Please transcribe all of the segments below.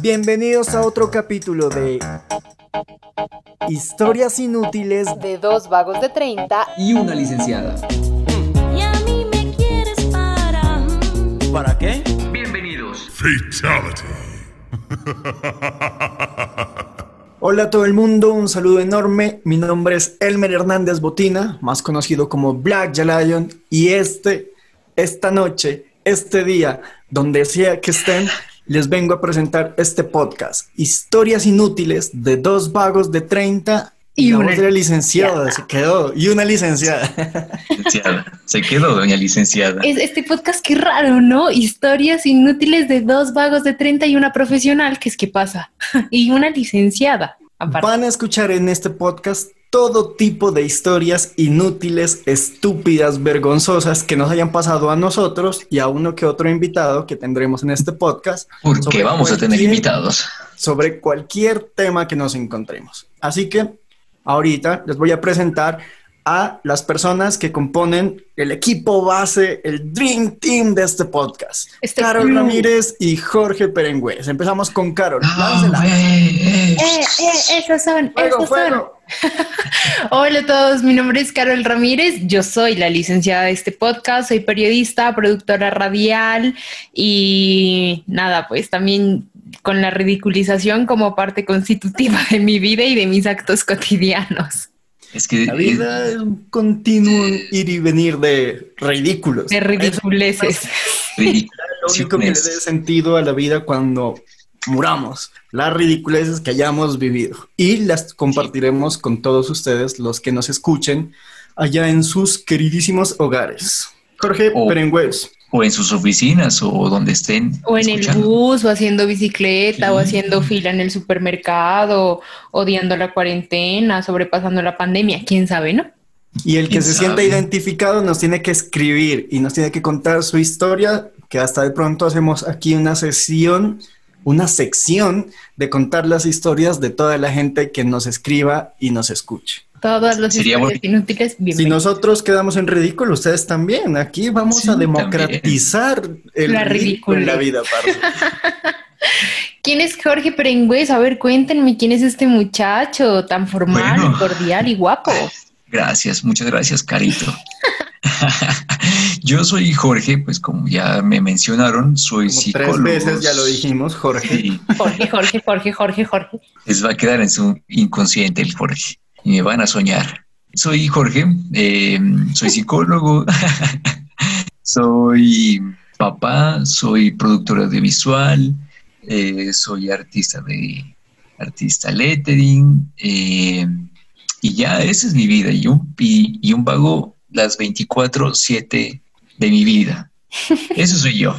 Bienvenidos a otro capítulo de Historias inútiles de dos vagos de 30 y una licenciada. Y a mí me quieres para. ¿Para qué? Bienvenidos. Fatality. Hola a todo el mundo, un saludo enorme. Mi nombre es Elmer Hernández Botina, más conocido como Black Lion, y este, esta noche, este día, donde sea que estén, les vengo a presentar este podcast, Historias Inútiles de dos vagos de 30 Y una una licenciada, se quedó, y una licenciada. Licenciada. Se quedó, doña licenciada. Es este podcast qué raro, ¿no? Historias inútiles de dos vagos de 30 y una profesional, que es que pasa, y una licenciada. Aparte. Van a escuchar en este podcast todo tipo de historias inútiles, estúpidas, vergonzosas que nos hayan pasado a nosotros y a uno que otro invitado que tendremos en este podcast. Porque vamos a tener invitados. Sobre cualquier tema que nos encontremos. Así que ahorita les voy a presentar a las personas que componen el equipo base, el Dream Team de este podcast. Este Carol club. Ramírez y Jorge Perengüez. Empezamos con Carol. Ah, Láncela. eh, eh, Eh, eh, esos son, Fuego, esos fuego. son. Hola a todos, mi nombre es Carol Ramírez, yo soy la licenciada de este podcast, soy periodista, productora radial y nada, pues también con la ridiculización como parte constitutiva de mi vida y de mis actos cotidianos. Es que La vida es un continuo ir y venir de ridículos. De ridiculeces. eh, Es lo único que le dé sentido a la vida cuando muramos. Las ridiculeces que hayamos vivido. Y las compartiremos con todos ustedes, los que nos escuchen, allá en sus queridísimos hogares. Jorge Oh. Perengüez. O en sus oficinas o donde estén. O en el bus, o haciendo bicicleta, o haciendo fila en el supermercado, odiando la cuarentena, sobrepasando la pandemia, quién sabe, ¿no? Y el que ¿Quién se sabe? sienta identificado nos tiene que escribir y nos tiene que contar su historia, que hasta de pronto hacemos aquí una sesión, una sección de contar las historias de toda la gente que nos escriba y nos escuche. Todas las Sería historias inútiles, Si nosotros quedamos en ridículo, ustedes también. Aquí vamos Sí, a democratizar el La ridículo en la vida. ¿Quién es Jorge Perengüez? A ver, cuéntenme quién es este muchacho tan formal, Bueno. cordial y guapo. Gracias, muchas gracias, Carito. Yo soy Jorge, pues como ya me mencionaron, soy Como psicólogo. tres veces ya lo dijimos, Jorge. Sí, Jorge, Jorge, Jorge, Jorge, Jorge. les va a quedar en su inconsciente el Jorge y me van a soñar. Soy Jorge, eh, soy psicólogo, soy papá, soy productor audiovisual, eh, soy artista de artista lettering eh, y ya esa es mi vida y un, y, y un vago las 24/7 de mi vida. Eso soy yo.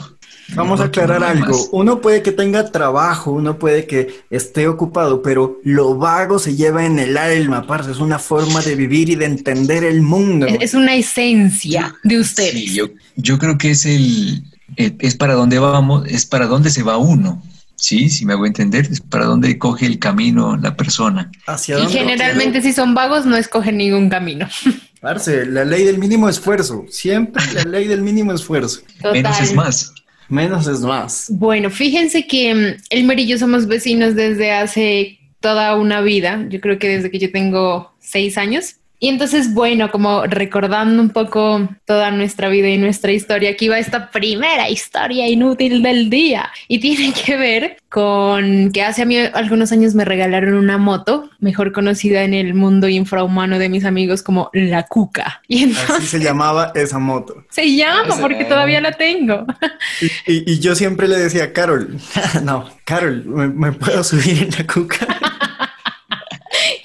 Vamos a aclarar algo. Uno puede que tenga trabajo, uno puede que esté ocupado, pero lo vago se lleva en el alma, parce. Es una forma de vivir y de entender el mundo. Es, es una esencia de ustedes. Sí, yo, yo creo que es el, eh, es para dónde vamos, es para dónde se va uno. Sí, si me hago entender, es para dónde coge el camino la persona. Hacia Y dónde generalmente si son vagos no escogen ningún camino. Parce, la ley del mínimo esfuerzo. Siempre la ley del mínimo esfuerzo. Menos es más. Menos es más. Bueno, fíjense que mm, Elmer y yo somos vecinos desde hace toda una vida. Yo creo que desde que yo tengo seis años. Y entonces, bueno, como recordando un poco toda nuestra vida y nuestra historia, aquí va esta primera historia inútil del día. Y tiene que ver con que hace a mí algunos años me regalaron una moto, mejor conocida en el mundo infrahumano de mis amigos como la cuca. Y Así entonces se llamaba esa moto. se llama porque todavía la tengo. Y, y- y yo siempre le decía Carol, no, Carol, ¿me, me puedo subir en la cuca?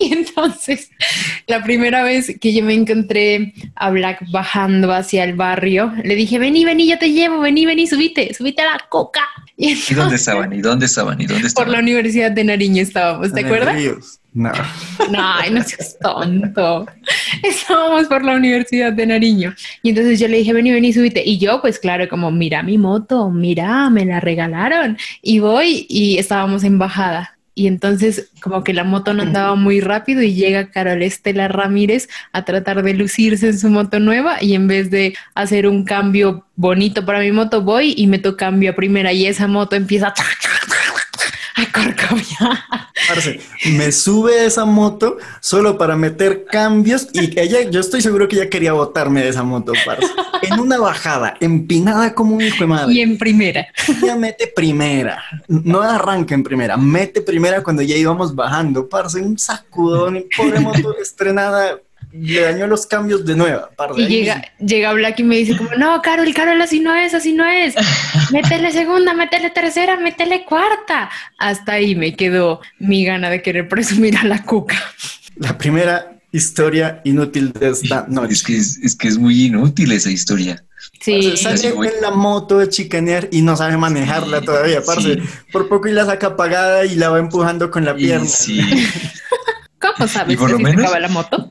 Y entonces, la primera vez que yo me encontré a Black bajando hacia el barrio, le dije, vení, vení, yo te llevo, vení, vení, subite, subite a la coca. Y ¿Y entonces, dónde estaban? ¿Y dónde estaban? ¿Y dónde por estaban? la Universidad de Nariño estábamos, ¿te acuerdas? Ríos. No. No, ay, no seas tonto. Estábamos por la Universidad de Nariño. Y entonces yo le dije, vení, vení, subite. Y yo, pues claro, como, mira mi moto, mira, me la regalaron. Y voy y estábamos en bajada. Y entonces como que la moto no andaba muy rápido y llega Carol Estela Ramírez a tratar de lucirse en su moto nueva y en vez de hacer un cambio bonito para mi moto voy y meto cambio a primera y esa moto empieza a corcoviar. Parce, me sube esa moto solo para meter cambios y ella, yo estoy seguro que ella quería botarme de esa moto, parce. En una bajada, empinada como un hijo de madre. Y en primera. Ella mete primera, no arranca en primera, mete primera cuando ya íbamos bajando, parce, un sacudón, pobre moto estrenada, le dañó los cambios de nueva, parce. Y Ahí llega, llega Black y me dice como, no, Carol, Carol, así no es, así no es. Métele segunda, métele tercera, métele cuarta. Hasta ahí me quedó mi gana de querer presumir a la cuca. La primera historia inútil de esta noche. Es que es, es que es muy inútil esa historia. Sí, Parce, sale Sí, en la moto de chicanear y no sabe manejarla Sí, todavía, parce. sí. Por poco y la saca apagada y la va empujando con la Y pierna. sí, ¿cómo sabes Y por que lo si se menos- acaba la moto?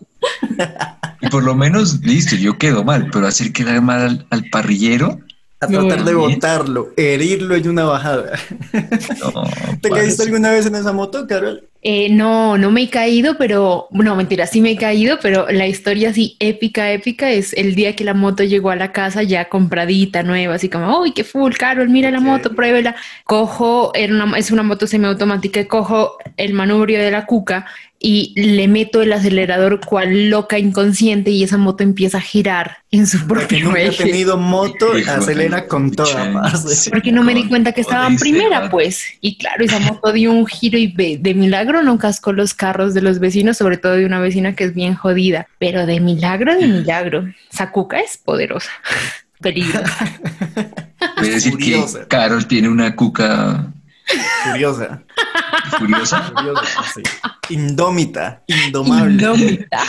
y por lo menos, listo, yo quedo mal, pero hacer quedar mal al, al parrillero, A No, tratar de bien. botarlo, herirlo en una bajada. no. ¿Te caíste alguna vez en esa moto, Carol? Eh, no, no me he caído, pero no, mentira, sí me he caído, pero la historia así épica, épica es el día que la moto llegó a la casa ya compradita, nueva, así como, uy, qué full, Carol, mira la moto, pruébela. Cojo, era una- es una moto semiautomática, cojo el manubrio de la cuca y le meto el acelerador cual loca inconsciente y esa moto empieza a girar en su Porque propio nunca he eje. tenido moto, acelera con toda, sí. Porque no me di cuenta que estaba en primera, pues. Y claro, esa moto dio un giro y ve- de milagro no cascó los carros de los vecinos, sobre todo de una vecina que es bien jodida. Pero de milagro, de milagro. Sakuka es poderosa. Peligro. Puede decir que. Carol tiene una cuca Curiosa, furiosa, curiosa, sí. Indómita, indomable. Indómita.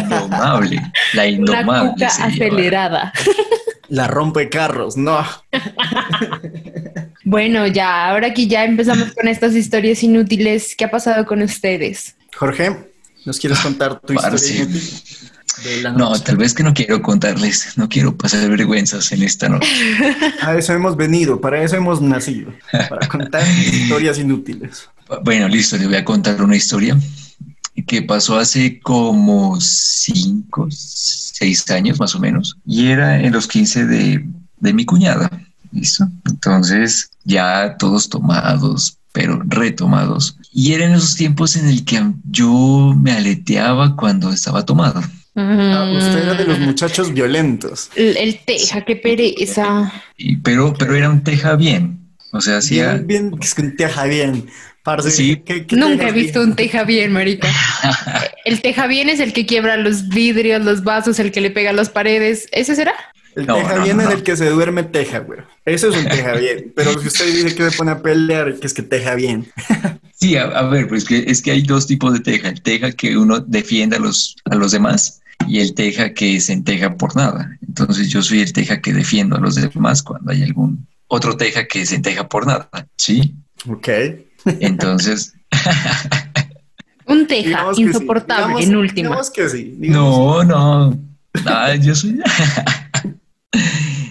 indomable. La Una indomable. cuca llama. acelerada. La rompe carros, no. Bueno, ya, ahora que ya empezamos con estas historias inútiles, ¿qué ha pasado con ustedes? Jorge, ¿nos quieres contar tu Parce. historia inútil de la No, tal vez que no quiero contarles, no quiero pasar vergüenzas en esta noche. A eso hemos venido, para eso hemos nacido, para contar historias inútiles. Bueno, listo, les voy a contar una historia que pasó hace como cinco, seis años más o menos, y era en los 15 de, de mi cuñada, ¿listo? Entonces, ya todos tomados, pero retomados. Y era en esos tiempos en el que yo me aleteaba cuando estaba tomado. Ah, usted era de los Mm, muchachos violentos. El, el teja, qué pereza. Y- pero, pero era un teja bien. O sea, hacía... Bien, es que un teja bien. Parce, Sí. ¿qué- qué Nunca he visto bien? un teja bien, marica. El teja bien es el que quiebra los vidrios, los vasos, el que le pega a las paredes. ¿Ese será? El No, teja no, bien no, es el que se duerme teja, güey. Eso es un teja bien. Pero si usted dice que se pone a pelear, que es que teja bien. Sí, a, a ver, pues que es que hay dos tipos de teja. El teja que uno defiende a los, a los demás y el teja que se enteja por nada. Entonces yo soy el teja que defiendo a los demás cuando hay algún otro teja que se enteja por nada. Sí, Ok. entonces Un teja Digamos que sí. insoportable Digamos- en última. Digamos que sí. digamos- no, no, Ah, yo soy.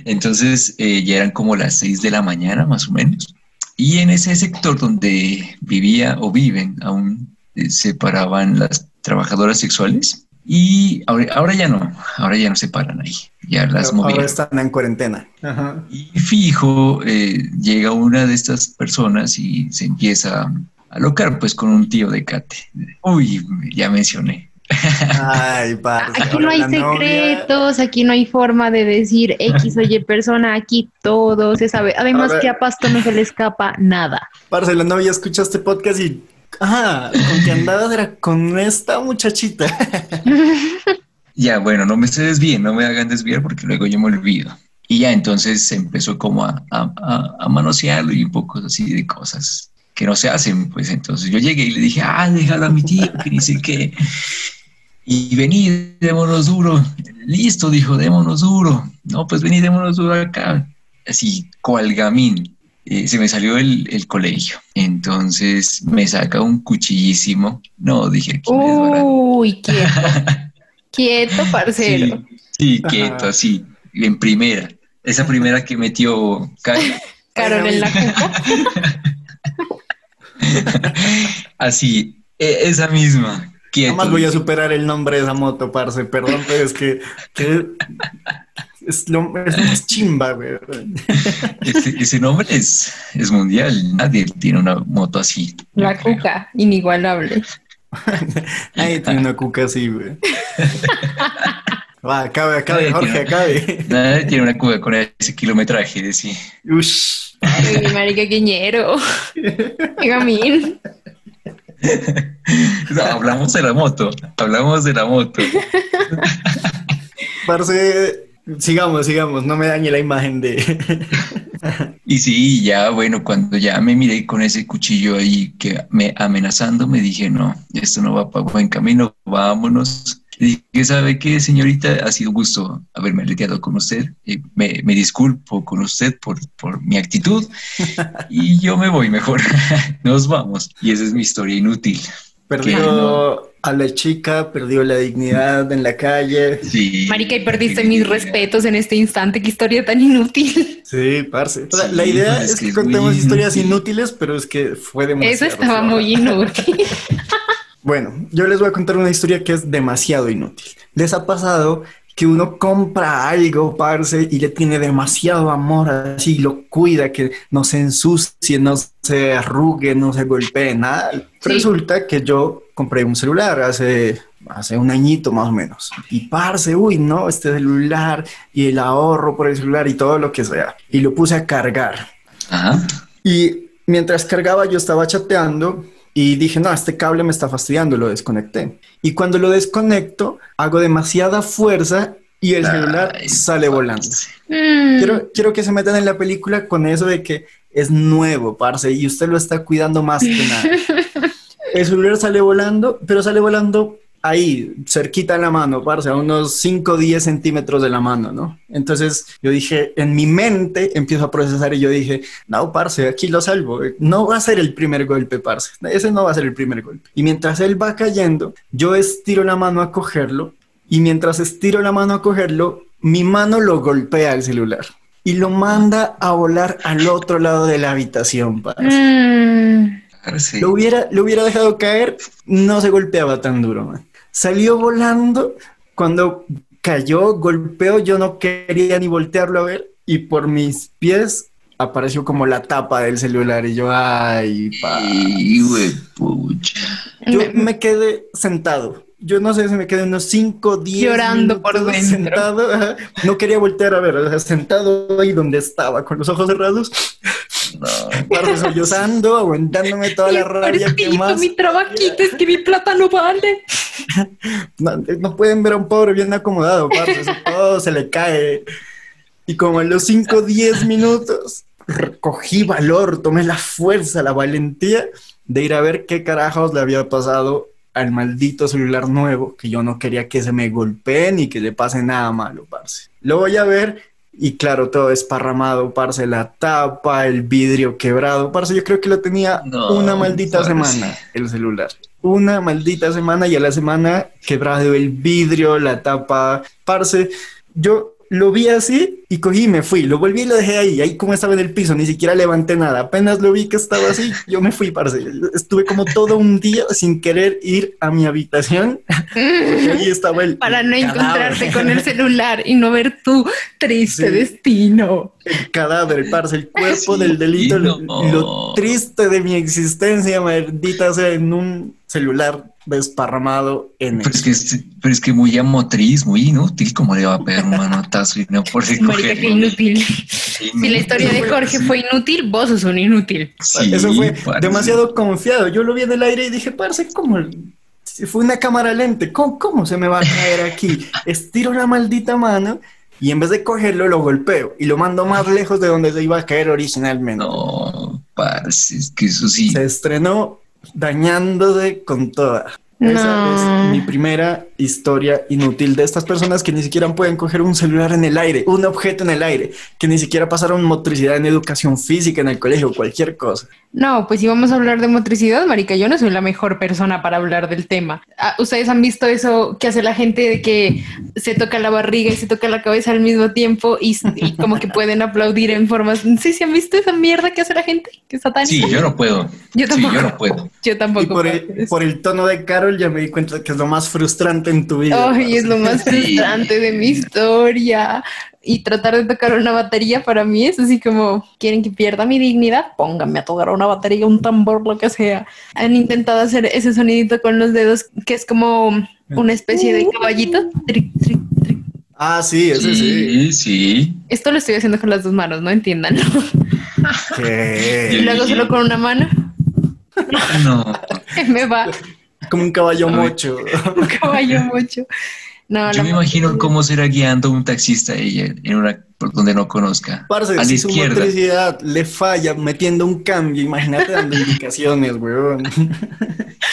Entonces eh, ya eran como las seis de la mañana más o menos. Y en ese sector donde vivía o viven aún eh, se paraban las trabajadoras sexuales y ahora, ahora ya no, ahora ya no se paran ahí, ya las Ahora movieron. están en cuarentena. Ajá. Y fijo, eh, llega una de estas personas y se empieza a alocar pues con un tío de Cate. Uy, ya mencioné. Ay, parce. Aquí no hay novia- secretos, aquí no hay forma de decir X o Y persona, aquí todo se sabe. Además que a Pasto no se le escapa nada. Parce, la novia escucha este podcast y. Ajá, con que andabas era con esta muchachita. Ya, bueno, no me se desvíen, no me hagan desviar porque luego yo me olvido. Y ya entonces se empezó como a, a, a- a manosearlo y un poco así de cosas que no se hacen. Pues entonces yo llegué y le dije, ah, déjalo a mi tío, que dice que... Y vení, démonos duro. Listo, dijo, démonos duro. No, pues vení, démonos duro acá. Así, cual gamín. Eh, se me salió el, el colegio. Entonces me saca un cuchillísimo. No, dije, aquí. Uy, quieto. quieto, parcero. Sí, quieto, así, en primera. Esa primera que metió Carol. Carol en la cuca. Así, e- esa misma. Quieto. Jamás voy a superar el nombre de esa moto, parce. Perdón, pero es que, que es lo es lo más chimba, güey. Ese, ese nombre es, es mundial. Nadie tiene una moto así. La cuca, inigualable. Nadie tiene una cuca así, güey. Va, acabe, acabe, Jorge, acabe. Nadie tiene una cuba con ese kilometraje de sí. Ush. Ay, marica queñero. Gamín. No, hablamos de la moto. Hablamos de la moto. Parce, sigamos, sigamos, no me dañe la imagen de. Y sí, ya bueno, cuando ya me miré con ese cuchillo ahí que me amenazando, me dije, no, esto no va para buen camino, vámonos. Y dije, ¿sabe qué, señorita? Ha sido un gusto haberme lidiado con usted. Eh, me, me disculpo con usted por, por mi actitud y yo me voy mejor. Nos vamos. Y esa es mi historia inútil. Perdió a la chica, perdió la dignidad en la calle. Sí. Marica, y perdiste mis respetos en este instante. Qué historia tan inútil. Sí, parce. O sea, Sí, la idea es que que es muy contemos historias inútil. inútiles, pero es que fue demasiado. Eso estaba muy inútil. Bueno, yo les voy a contar una historia que es demasiado inútil. ¿Les ha pasado que uno compra algo, parce, y le tiene demasiado amor así, lo cuida, que no se ensucie, no se arrugue, no se golpee, nada? Resulta que yo compré un celular hace, hace un añito más o menos. Y parce, uy, no, este celular y el ahorro por el celular y todo lo que sea. Y lo puse a cargar. Ajá. Y mientras cargaba yo estaba chateando y dije, no, este cable me está fastidiando, lo desconecté. Y cuando lo desconecto, hago demasiada fuerza y el celular Ay, sale volando. Mm, Quiero, quiero que se metan en la película con eso de que es nuevo, parce, y usted lo está cuidando más que nada. El celular sale volando, pero sale volando ahí, cerquita en la mano, parce, a unos 5 o 10 centímetros de la mano, ¿no? Entonces yo dije, en mi mente empiezo a procesar y yo dije, no, parce, aquí lo salvo. No va a ser el primer golpe, parce. Ese no va a ser el primer golpe. Y mientras él va cayendo, yo estiro la mano a cogerlo y mientras estiro la mano a cogerlo, mi mano lo golpea el celular y lo manda a volar al otro lado de la habitación, parce. mm, Sí. Lo hubiera, lo hubiera dejado caer, no se golpeaba tan duro, man. Salió volando, cuando cayó, golpeó, yo no quería ni voltearlo a ver, y por mis pies apareció como la tapa del celular, y yo, ay, pa. Yo me- quedé sentado. Yo no sé si me quedé unos 5, 10 Llorando por dentro. sentado. ajá. No quería voltear a ver, o sea, sentado ahí donde estaba, con los ojos cerrados, No. aguantándome toda la rabia que pobrecito, más. mi trabajito es que mi plata no vale. No, no pueden ver a un pobre bien acomodado, parce, eso todo se le cae. Y como en los 5 o 10 minutos, cogí valor, tomé la fuerza, la valentía de ir a ver qué carajos le había pasado al maldito celular nuevo, que yo no quería que se me golpee ni que le pase nada malo, parce. Lo voy a ver y claro, todo esparramado, parce, la tapa, el vidrio quebrado, parce, yo creo que lo tenía No, una maldita parce. semana el celular. Una maldita semana y a la semana quebrado el vidrio, la tapa, parce, yo lo vi así y cogí y me fui, lo volví y lo dejé ahí, ahí como estaba en el piso, ni siquiera levanté nada, apenas lo vi que estaba así, yo me fui, parce, estuve como todo un día sin querer ir a mi habitación, porque ahí estaba el Para no el encontrarte con el celular y no ver tu triste Sí. destino. el cadáver, parce, el cuerpo Sí, del delito, lo, lo triste de mi existencia, maldita sea, en un celular desparramado en Pero el es, que, es- pero es que muy amotriz, muy inútil, como le va a pegar un manotazo y no por Marica, qué inútil. Si la historia de Jorge Sí. fue inútil, vos sos un inútil. Sí, Eso fue parce. demasiado confiado. Yo lo vi en el aire y dije, parce, ¿cómo? Si fue una cámara lente, ¿cómo, cómo se me va a caer aquí? Estiro la maldita mano y en vez de cogerlo lo golpeo y lo mando más lejos de donde se iba a caer originalmente. No, parce, es que eso sí. Se estrenó dañándose con toda. Esa No. es mi primera historia inútil de estas personas que ni siquiera pueden coger un celular en el aire, un objeto en el aire, que ni siquiera pasaron motricidad en educación física en el colegio, cualquier cosa. No, pues si vamos a hablar de motricidad, marica, yo no soy la mejor persona para hablar del tema. Ah, ¿Ustedes han visto eso que hace la gente de que se toca la barriga y se toca la cabeza al mismo tiempo y, y como que pueden aplaudir en formas... Sí, ¿se han visto esa mierda que hace la gente? Que es satánica. Sí, yo no puedo. Yo Sí, tampoco. yo no puedo. Yo tampoco. Y por el, por el tono de Carol ya me di cuenta que es lo más frustrante en tu vida. Ay, es lo más frustrante de mi historia. Y tratar de tocar una batería para mí es así como, ¿quieren que pierda mi dignidad? Pónganme a tocar una batería, un tambor, lo que sea. Han intentado hacer ese sonidito con los dedos, que es como una especie de caballito. Tric, tric, tric. Ah, sí, ese sí. Sí, sí. Esto lo estoy haciendo con las dos manos, no entiendan. Y ¿Qué? luego solo con una mano. No. Me va Como un caballo mocho. un caballo mucho. No, Yo la me imagino cómo será guiando un taxista ella en una por donde no conozca. Parce, a la si su izquierda. motricidad le falla metiendo un cambio, imagínate dando indicaciones, weón.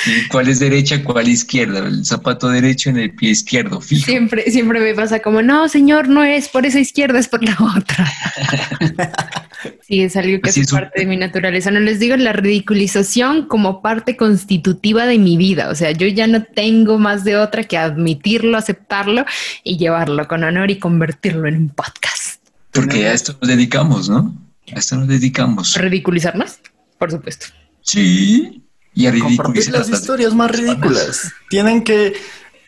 ¿Y ¿Cuál es derecha, cuál izquierda? El zapato derecho en el pie izquierdo, fijo. Siempre, siempre me pasa como, no, señor, no es por esa izquierda, es por la otra. sí, es algo que Así es un- parte de mi naturaleza. No les digo la ridiculización como parte constitutiva de mi vida. O sea, yo ya no tengo más de otra que admitirlo, aceptarlo y llevarlo con honor y convertirlo en un podcast. Porque a esto nos dedicamos, ¿no? A esto nos dedicamos. ¿Ridiculizarnos? Por supuesto. Sí. Y a Compartir ridiculizar las historias más ridículas. Tienen que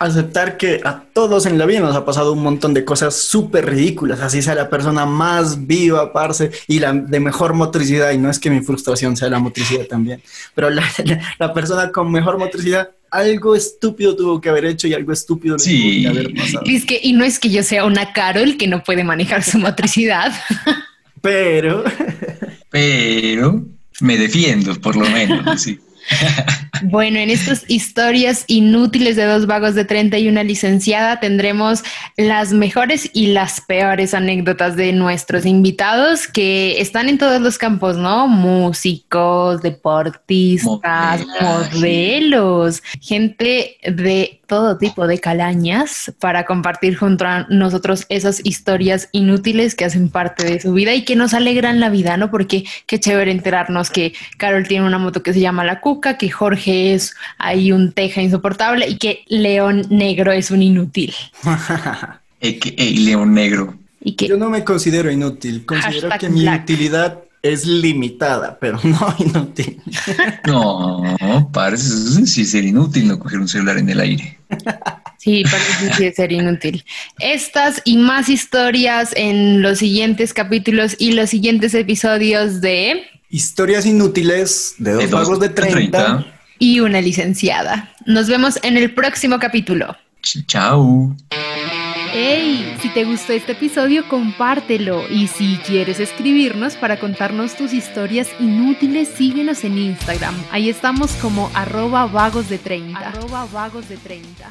aceptar que a todos en la vida nos ha pasado un montón de cosas súper ridículas, así sea la persona más viva, parce, y la de mejor motricidad, y no es que mi frustración sea la motricidad también, pero la, la- la persona con mejor motricidad, algo estúpido tuvo que haber hecho y algo estúpido le Sí. tuvo que haber pasado. Y es que, y no es que yo sea una Carol que no puede manejar su motricidad. Pero Pero me defiendo, por lo menos. Sí. Bueno, en estas historias inútiles de dos vagos de 30 y una licenciada tendremos las mejores y las peores anécdotas de nuestros invitados que están en todos los campos, ¿no? Músicos, deportistas, Modelaje. modelos, gente de todo tipo de calañas para compartir junto a nosotros esas historias inútiles que hacen parte de su vida y que nos alegran la vida, ¿no? Porque qué chévere enterarnos que Carol tiene una moto que se llama La Cuca, que Jorge es ahí un teja insoportable y que León Negro es un inútil. Eh, León Negro. Y que yo no me considero inútil, considero Hashtag que mi black. utilidad es limitada, pero no inútil. No, parece sí ser inútil no coger un celular en el aire. Sí, parece sí ser inútil. Estas y más historias en los siguientes capítulos y los siguientes episodios de Historias inútiles de dos De dos vagos de de 30. 30. Y una licenciada. Nos vemos en el próximo capítulo. Ch- Chao. ¡Hey! Si te gustó este episodio, compártelo. Y si quieres escribirnos para contarnos tus historias inútiles, síguenos en Instagram. Ahí estamos como arroba vagos de 30. Arroba vagos de 30.